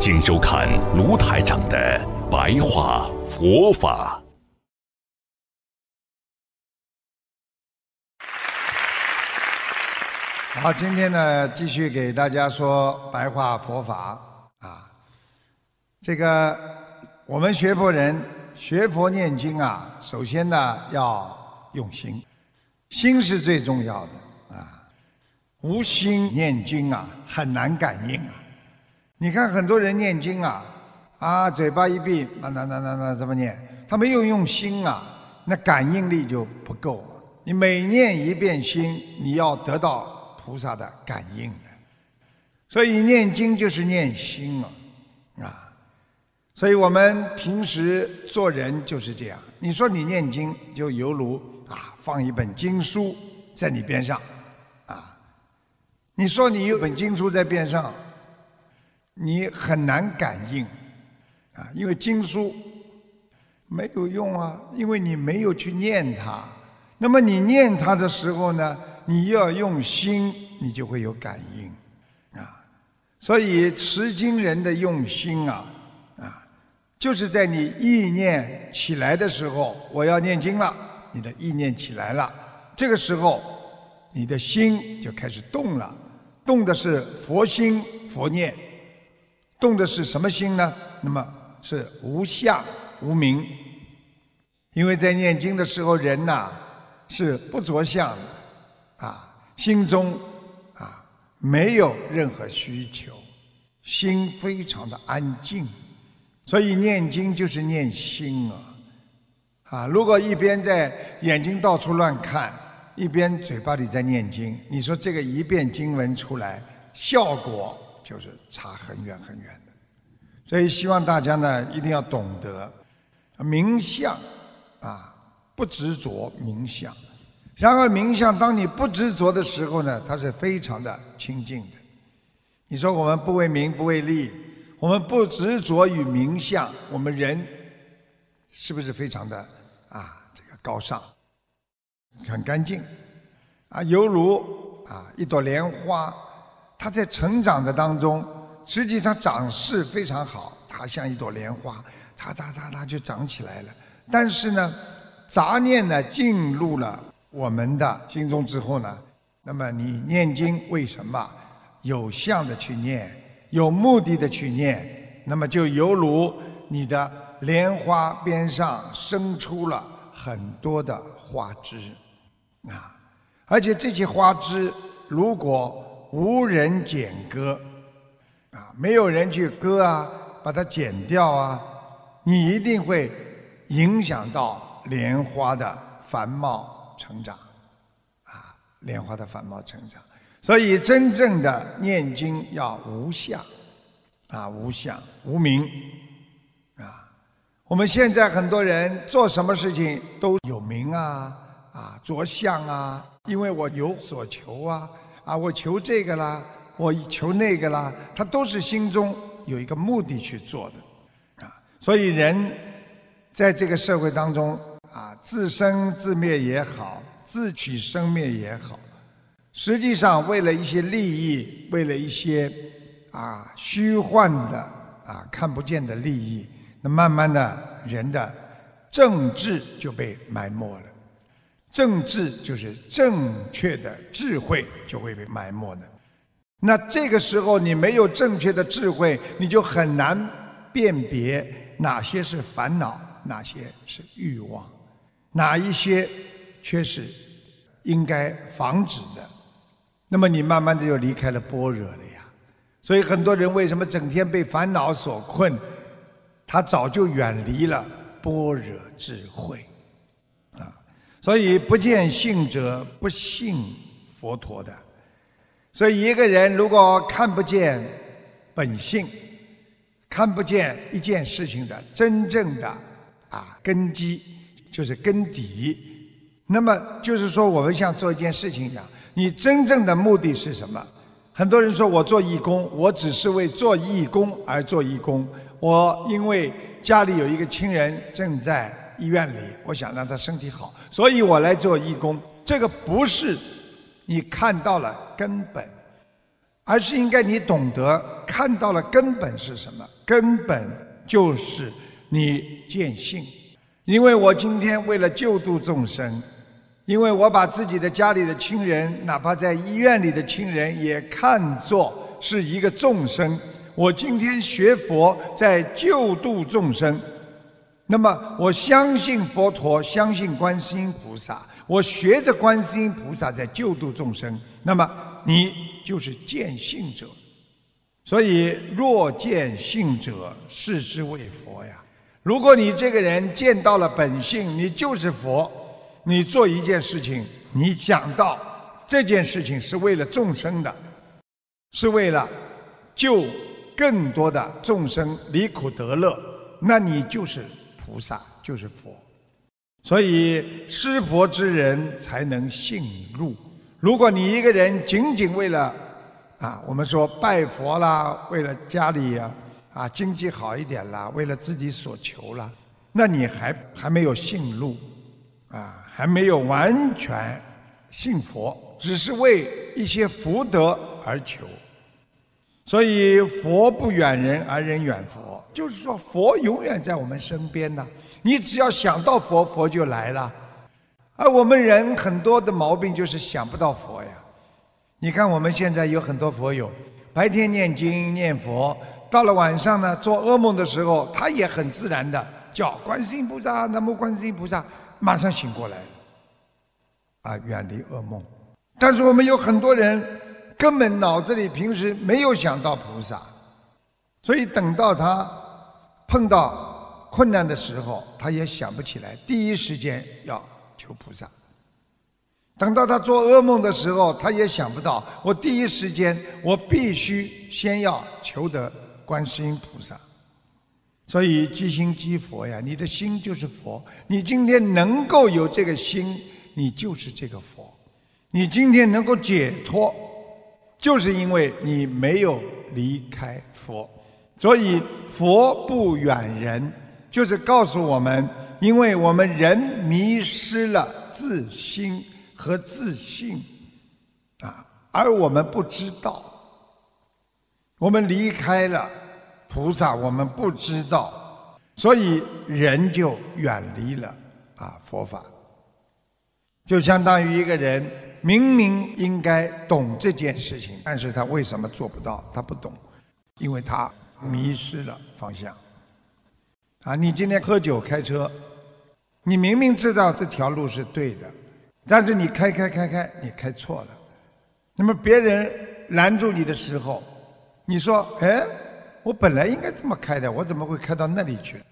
请收看卢台长的白话佛法。好，今天呢，继续给大家说白话佛法啊。这个我们学佛人学佛念经啊，首先呢要用心，心是最重要的啊。无心念经啊，很难感应啊。你看很多人念经啊，啊，嘴巴一闭，那那那那那怎么念？他没有用心啊，那感应力就不够。你每念一遍心，你要得到菩萨的感应的。所以念经就是念心啊，啊，所以我们平时做人就是这样。你说你念经，就犹如啊放一本经书在你边上，啊，你说你有本经书在边上。你很难感应，啊，因为经书没有用啊，因为你没有去念它。那么你念它的时候呢，你要用心，你就会有感应，啊，所以持经人的用心啊，啊，就是在你意念起来的时候，我要念经了，你的意念起来了，这个时候你的心就开始动了，动的是佛心佛念。动的是什么心呢？那么是无相无名，因为在念经的时候，人呐是不着相的，啊，心中啊没有任何需求，心非常的安静，所以念经就是念心啊，啊，如果一边在眼睛到处乱看，一边嘴巴里在念经，你说这个一遍经文出来，效果？就是差很远很远的，所以希望大家呢一定要懂得冥想啊，不执着冥想。然而冥想，当你不执着的时候呢，它是非常的清净的。你说我们不为名不为利，我们不执着于冥想，我们人是不是非常的啊这个高尚，很干净啊，犹如啊一朵莲花。它在成长的当中，实际上长势非常好，它像一朵莲花，它它它它就长起来了。但是呢，杂念呢进入了我们的心中之后呢，那么你念经为什么有相的去念，有目的的去念？那么就犹如你的莲花边上生出了很多的花枝啊，而且这些花枝如果无人剪割，啊，没有人去割啊，把它剪掉啊，你一定会影响到莲花的繁茂成长，啊，莲花的繁茂成长。所以真正的念经要无相，啊，无相无名，啊，我们现在很多人做什么事情都有名啊，啊，着相啊，因为我有所求啊。啊，我求这个啦，我求那个啦，他都是心中有一个目的去做的，啊，所以人在这个社会当中啊，自生自灭也好，自取生灭也好，实际上为了一些利益，为了一些啊虚幻的啊看不见的利益，那慢慢的人的政治就被埋没了。政治就是正确的智慧就会被埋没的，那这个时候你没有正确的智慧，你就很难辨别哪些是烦恼，哪些是欲望，哪一些却是应该防止的。那么你慢慢的就离开了般若了呀。所以很多人为什么整天被烦恼所困？他早就远离了般若智慧。所以不见性者不信佛陀的，所以一个人如果看不见本性，看不见一件事情的真正的啊根基，就是根底。那么就是说，我们像做一件事情一样，你真正的目的是什么？很多人说我做义工，我只是为做义工而做义工。我因为家里有一个亲人正在医院里，我想让他身体好，所以我来做义工。这个不是你看到了根本，而是应该你懂得看到了根本是什么？根本就是你见性。因为我今天为了救度众生。因为我把自己的家里的亲人，哪怕在医院里的亲人，也看作是一个众生。我今天学佛，在救度众生。那么，我相信佛陀，相信观世音菩萨。我学着观世音菩萨在救度众生。那么，你就是见性者。所以，若见性者，视之为佛呀。如果你这个人见到了本性，你就是佛。你做一件事情，你想到这件事情是为了众生的，是为了救更多的众生离苦得乐，那你就是菩萨，就是佛。所以施佛之人才能信入。如果你一个人仅仅为了啊，我们说拜佛啦，为了家里啊啊经济好一点啦，为了自己所求啦，那你还还没有信入啊。还没有完全信佛，只是为一些福德而求。所以佛不远人，而人远佛。就是说，佛永远在我们身边呢。你只要想到佛，佛就来了。而我们人很多的毛病就是想不到佛呀。你看我们现在有很多佛友，白天念经念佛，到了晚上呢，做噩梦的时候，他也很自然的叫观世音菩萨，南无观世音菩萨。马上醒过来，啊，远离噩梦。但是我们有很多人根本脑子里平时没有想到菩萨，所以等到他碰到困难的时候，他也想不起来，第一时间要求菩萨。等到他做噩梦的时候，他也想不到，我第一时间我必须先要求得观世音菩萨。所以，即心即佛呀，你的心就是佛。你今天能够有这个心，你就是这个佛。你今天能够解脱，就是因为你没有离开佛。所以，佛不远人，就是告诉我们，因为我们人迷失了自心和自信，啊，而我们不知道，我们离开了。菩萨，我们不知道，所以人就远离了啊佛法。就相当于一个人明明应该懂这件事情，但是他为什么做不到？他不懂，因为他迷失了方向。啊，你今天喝酒开车，你明明知道这条路是对的，但是你开开开开，你开错了。那么别人拦住你的时候，你说，哎。我本来应该这么开的，我怎么会开到那里去？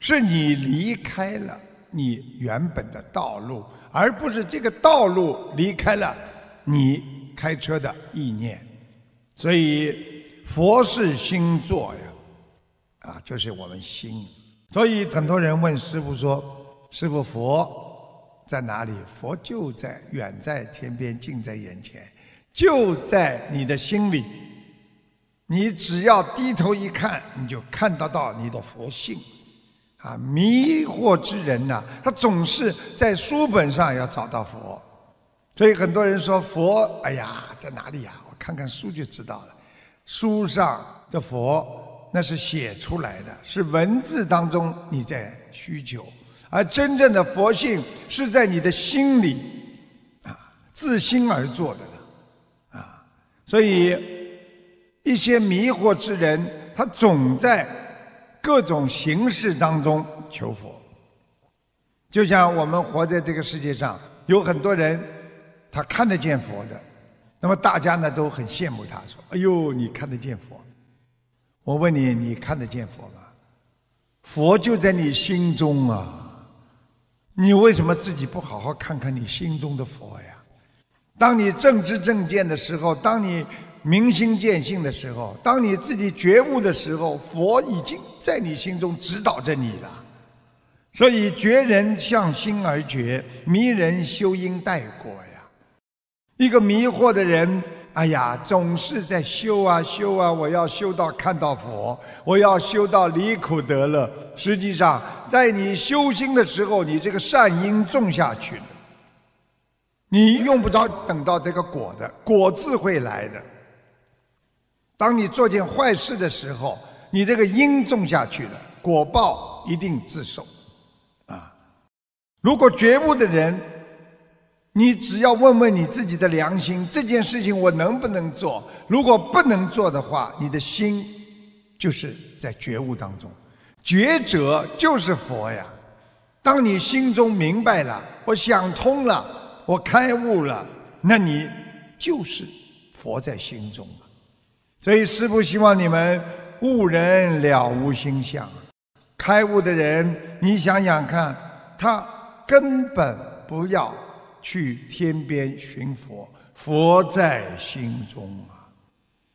是你离开了你原本的道路，而不是这个道路离开了你开车的意念。所以佛是心作呀，啊，就是我们心。所以很多人问师傅说：“师傅，佛在哪里？”佛就在远在天边，近在眼前，就在你的心里。你只要低头一看，你就看得到你的佛性，啊！迷惑之人呐，他总是在书本上要找到佛，所以很多人说佛，哎呀，在哪里呀？我看看书就知道了。书上的佛那是写出来的，是文字当中你在需求，而真正的佛性是在你的心里，啊，自心而做的呢，啊，所以。一些迷惑之人，他总在各种形式当中求佛。就像我们活在这个世界上，有很多人他看得见佛的，那么大家呢都很羡慕他，说：“哎呦，你看得见佛？”我问你，你看得见佛吗？佛就在你心中啊，你为什么自己不好好看看你心中的佛呀？当你正知正见的时候，当你明心见性的时候，当你自己觉悟的时候，佛已经在你心中指导着你了。所以觉人向心而觉，迷人修因待果呀。一个迷惑的人，哎呀，总是在修啊修啊，我要修到看到佛，我要修到离苦得乐。实际上，在你修心的时候，你这个善因种下去了，你用不着等到这个果的果自会来的。当你做件坏事的时候，你这个因种下去了，果报一定自受。啊如果觉悟的人，你只要问问你自己的良心，这件事情我能不能做？如果不能做的话，你的心就是在觉悟当中。觉者就是佛呀。当你心中明白了，我想通了，我开悟了，那你就是佛在心中所以师父希望你们悟人了无心相，开悟的人，你想想看，他。根本不要去天边寻佛，佛在心中啊！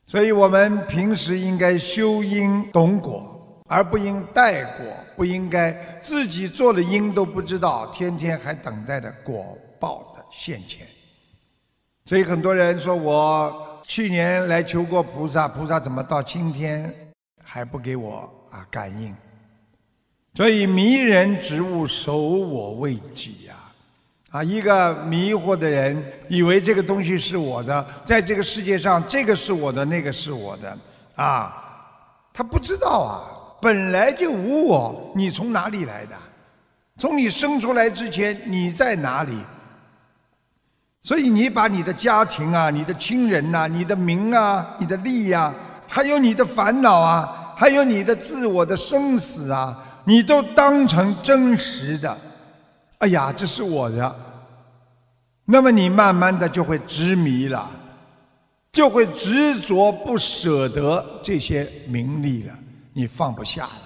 所以我们平时应该修因懂果，而不应待果，不应该自己做了因都不知道，天天还等待着果报的现前。所以很多人说我去年来求过菩萨，菩萨怎么到今天还不给我啊感应？所以迷人植物守我未己呀，啊，一个迷惑的人以为这个东西是我的，在这个世界上，这个是我的，那个是我的，啊，他不知道啊，本来就无我，你从哪里来的？从你生出来之前，你在哪里？所以你把你的家庭啊、你的亲人呐、你的名啊、你的利呀，还有你的烦恼啊，还有你的自我的生死啊。你都当成真实的，哎呀，这是我的。那么你慢慢的就会执迷了，就会执着不舍得这些名利了，你放不下了。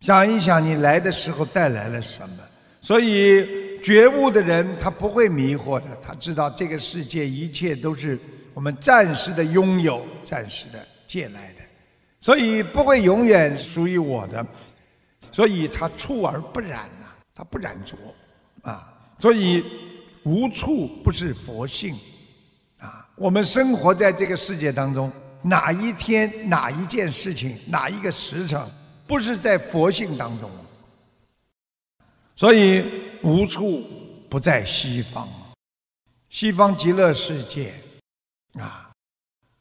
想一想，你来的时候带来了什么？所以觉悟的人他不会迷惑的，他知道这个世界一切都是我们暂时的拥有，暂时的借来的。所以不会永远属于我的，所以他处而不染呐，他不染浊，啊，所以无处不是佛性，啊，我们生活在这个世界当中，哪一天哪一件事情哪一个时辰，不是在佛性当中？所以无处不在西方，西方极乐世界，啊，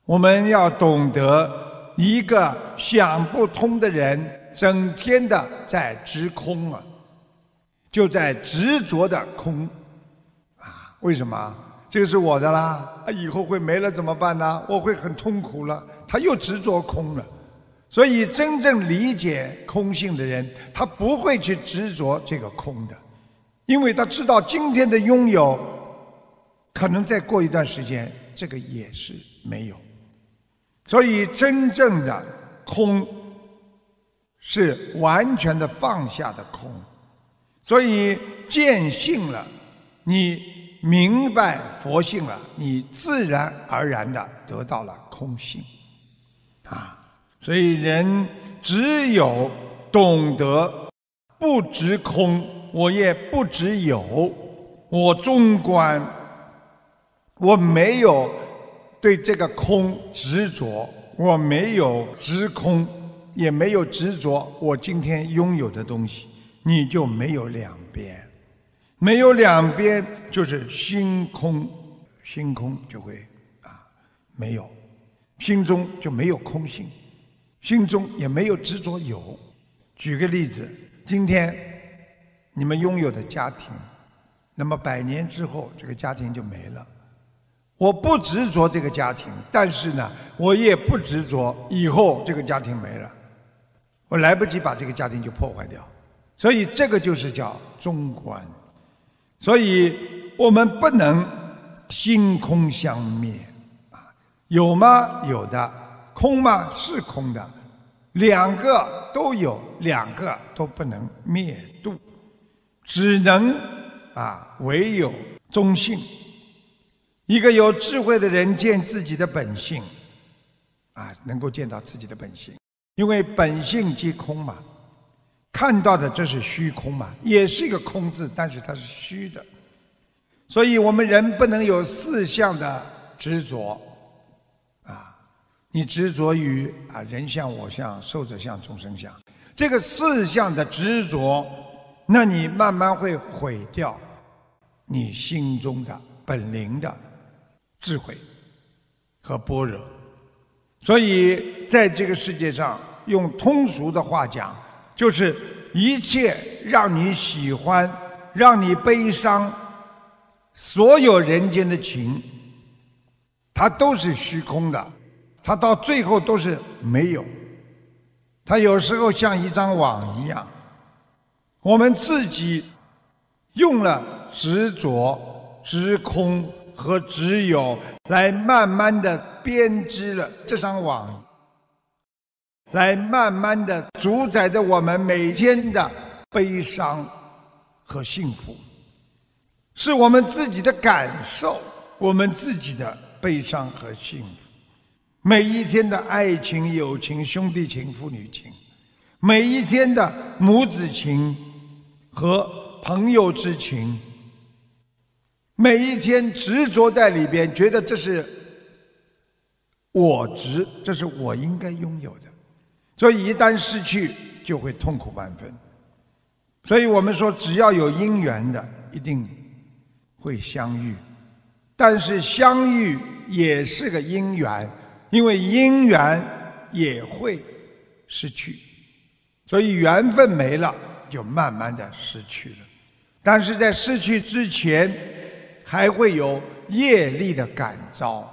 我们要懂得。一个想不通的人，整天的在执空啊，就在执着的空啊。为什么？这个是我的啦，啊，以后会没了怎么办呢？我会很痛苦了。他又执着空了。所以，真正理解空性的人，他不会去执着这个空的，因为他知道今天的拥有，可能再过一段时间，这个也是没有。所以，真正的空是完全的放下的空。所以，见性了，你明白佛性了，你自然而然的得到了空性。啊，所以人只有懂得不执空，我也不只有，我纵观，我没有。对这个空执着，我没有执空，也没有执着我今天拥有的东西，你就没有两边，没有两边就是心空，心空就会啊没有，心中就没有空性，心中也没有执着有。举个例子，今天你们拥有的家庭，那么百年之后这个家庭就没了。我不执着这个家庭，但是呢，我也不执着以后这个家庭没了，我来不及把这个家庭就破坏掉，所以这个就是叫中观，所以我们不能心空相灭。啊，有吗？有的，空吗？是空的，两个都有，两个都不能灭度，只能啊，唯有中性。一个有智慧的人见自己的本性，啊，能够见到自己的本性，因为本性即空嘛，看到的这是虚空嘛，也是一个空字，但是它是虚的，所以我们人不能有四项的执着，啊，你执着于啊人相、我相、寿者相、众生相，这个四项的执着，那你慢慢会毁掉你心中的本灵的。智慧和般若，所以在这个世界上，用通俗的话讲，就是一切让你喜欢、让你悲伤，所有人间的情，它都是虚空的，它到最后都是没有。它有时候像一张网一样，我们自己用了执着、执空。和只有来慢慢的编织了这张网，来慢慢的主宰着我们每天的悲伤和幸福，是我们自己的感受，我们自己的悲伤和幸福，每一天的爱情、友情、兄弟情、父女情，每一天的母子情和朋友之情。每一天执着在里边，觉得这是我值，这是我应该拥有的，所以一旦失去，就会痛苦万分。所以我们说，只要有因缘的，一定会相遇，但是相遇也是个因缘，因为因缘也会失去，所以缘分没了，就慢慢的失去了。但是在失去之前，还会有业力的感召，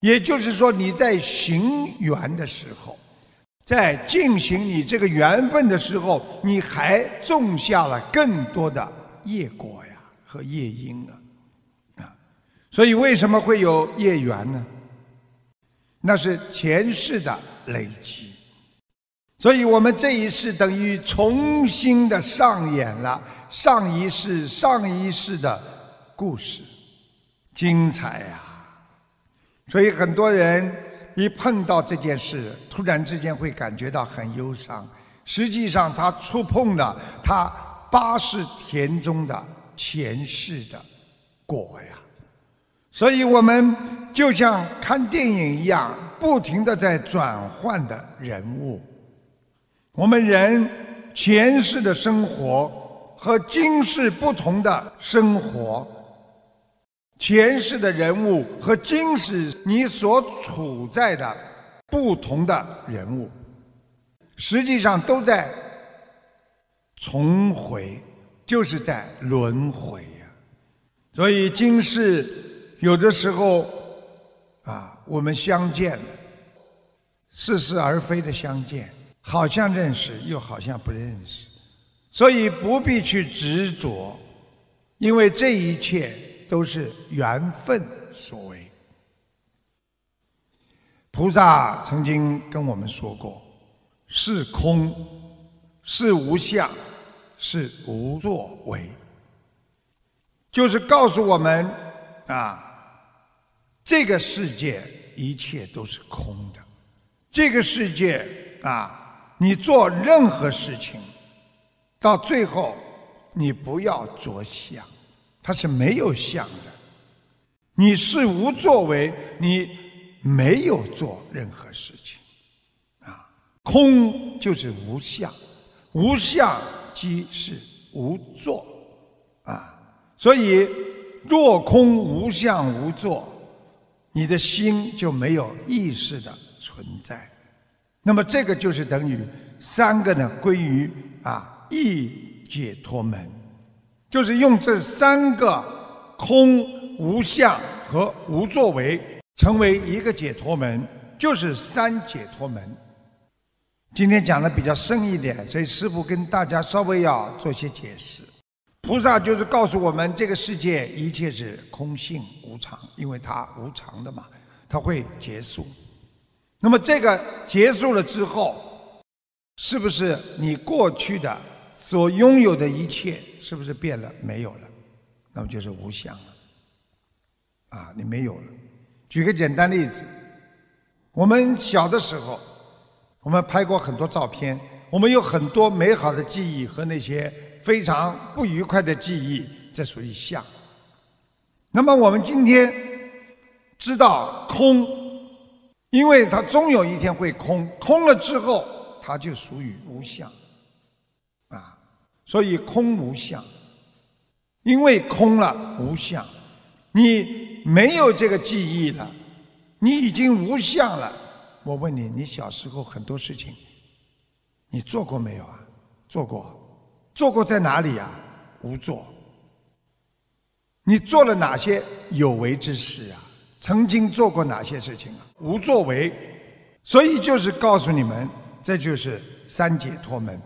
也就是说，你在行缘的时候，在进行你这个缘分的时候，你还种下了更多的业果呀和业因啊，啊，所以为什么会有业缘呢？那是前世的累积，所以我们这一世等于重新的上演了上一世、上一世的故事。精彩呀！所以很多人一碰到这件事，突然之间会感觉到很忧伤。实际上，他触碰了他八世田中的前世的果呀。所以我们就像看电影一样，不停的在转换的人物。我们人前世的生活和今世不同的生活。前世的人物和今世你所处在的不同的人物，实际上都在重回，就是在轮回呀。所以今世有的时候啊，我们相见了，似是而非的相见，好像认识，又好像不认识，所以不必去执着，因为这一切。都是缘分所为。菩萨曾经跟我们说过：“是空，是无相，是无作为。”就是告诉我们啊，这个世界一切都是空的。这个世界啊，你做任何事情，到最后你不要着相。它是没有相的，你是无作为，你没有做任何事情，啊，空就是无相，无相即是无作，啊，所以若空无相无作，你的心就没有意识的存在，那么这个就是等于三个呢归于啊一解脱门。就是用这三个空、无相和无作为，成为一个解脱门，就是三解脱门。今天讲的比较深一点，所以师父跟大家稍微要做些解释。菩萨就是告诉我们，这个世界一切是空性无常，因为它无常的嘛，它会结束。那么这个结束了之后，是不是你过去的？所拥有的一切是不是变了？没有了，那么就是无相了。啊，你没有了。举个简单例子，我们小的时候，我们拍过很多照片，我们有很多美好的记忆和那些非常不愉快的记忆，这属于相。那么我们今天知道空，因为它终有一天会空，空了之后，它就属于无相。啊，所以空无相，因为空了无相，你没有这个记忆了，你已经无相了。我问你，你小时候很多事情，你做过没有啊？做过，做过在哪里呀？无做。你做了哪些有为之事啊？曾经做过哪些事情啊？无作为。所以就是告诉你们，这就是三解脱门。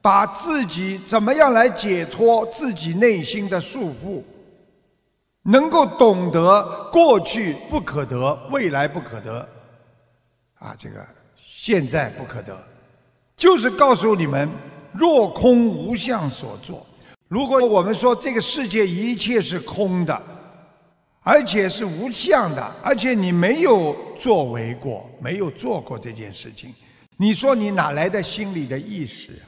把自己怎么样来解脱自己内心的束缚，能够懂得过去不可得，未来不可得，啊，这个现在不可得，就是告诉你们：若空无相所作。如果我们说这个世界一切是空的，而且是无相的，而且你没有作为过，没有做过这件事情，你说你哪来的心理的意识？啊？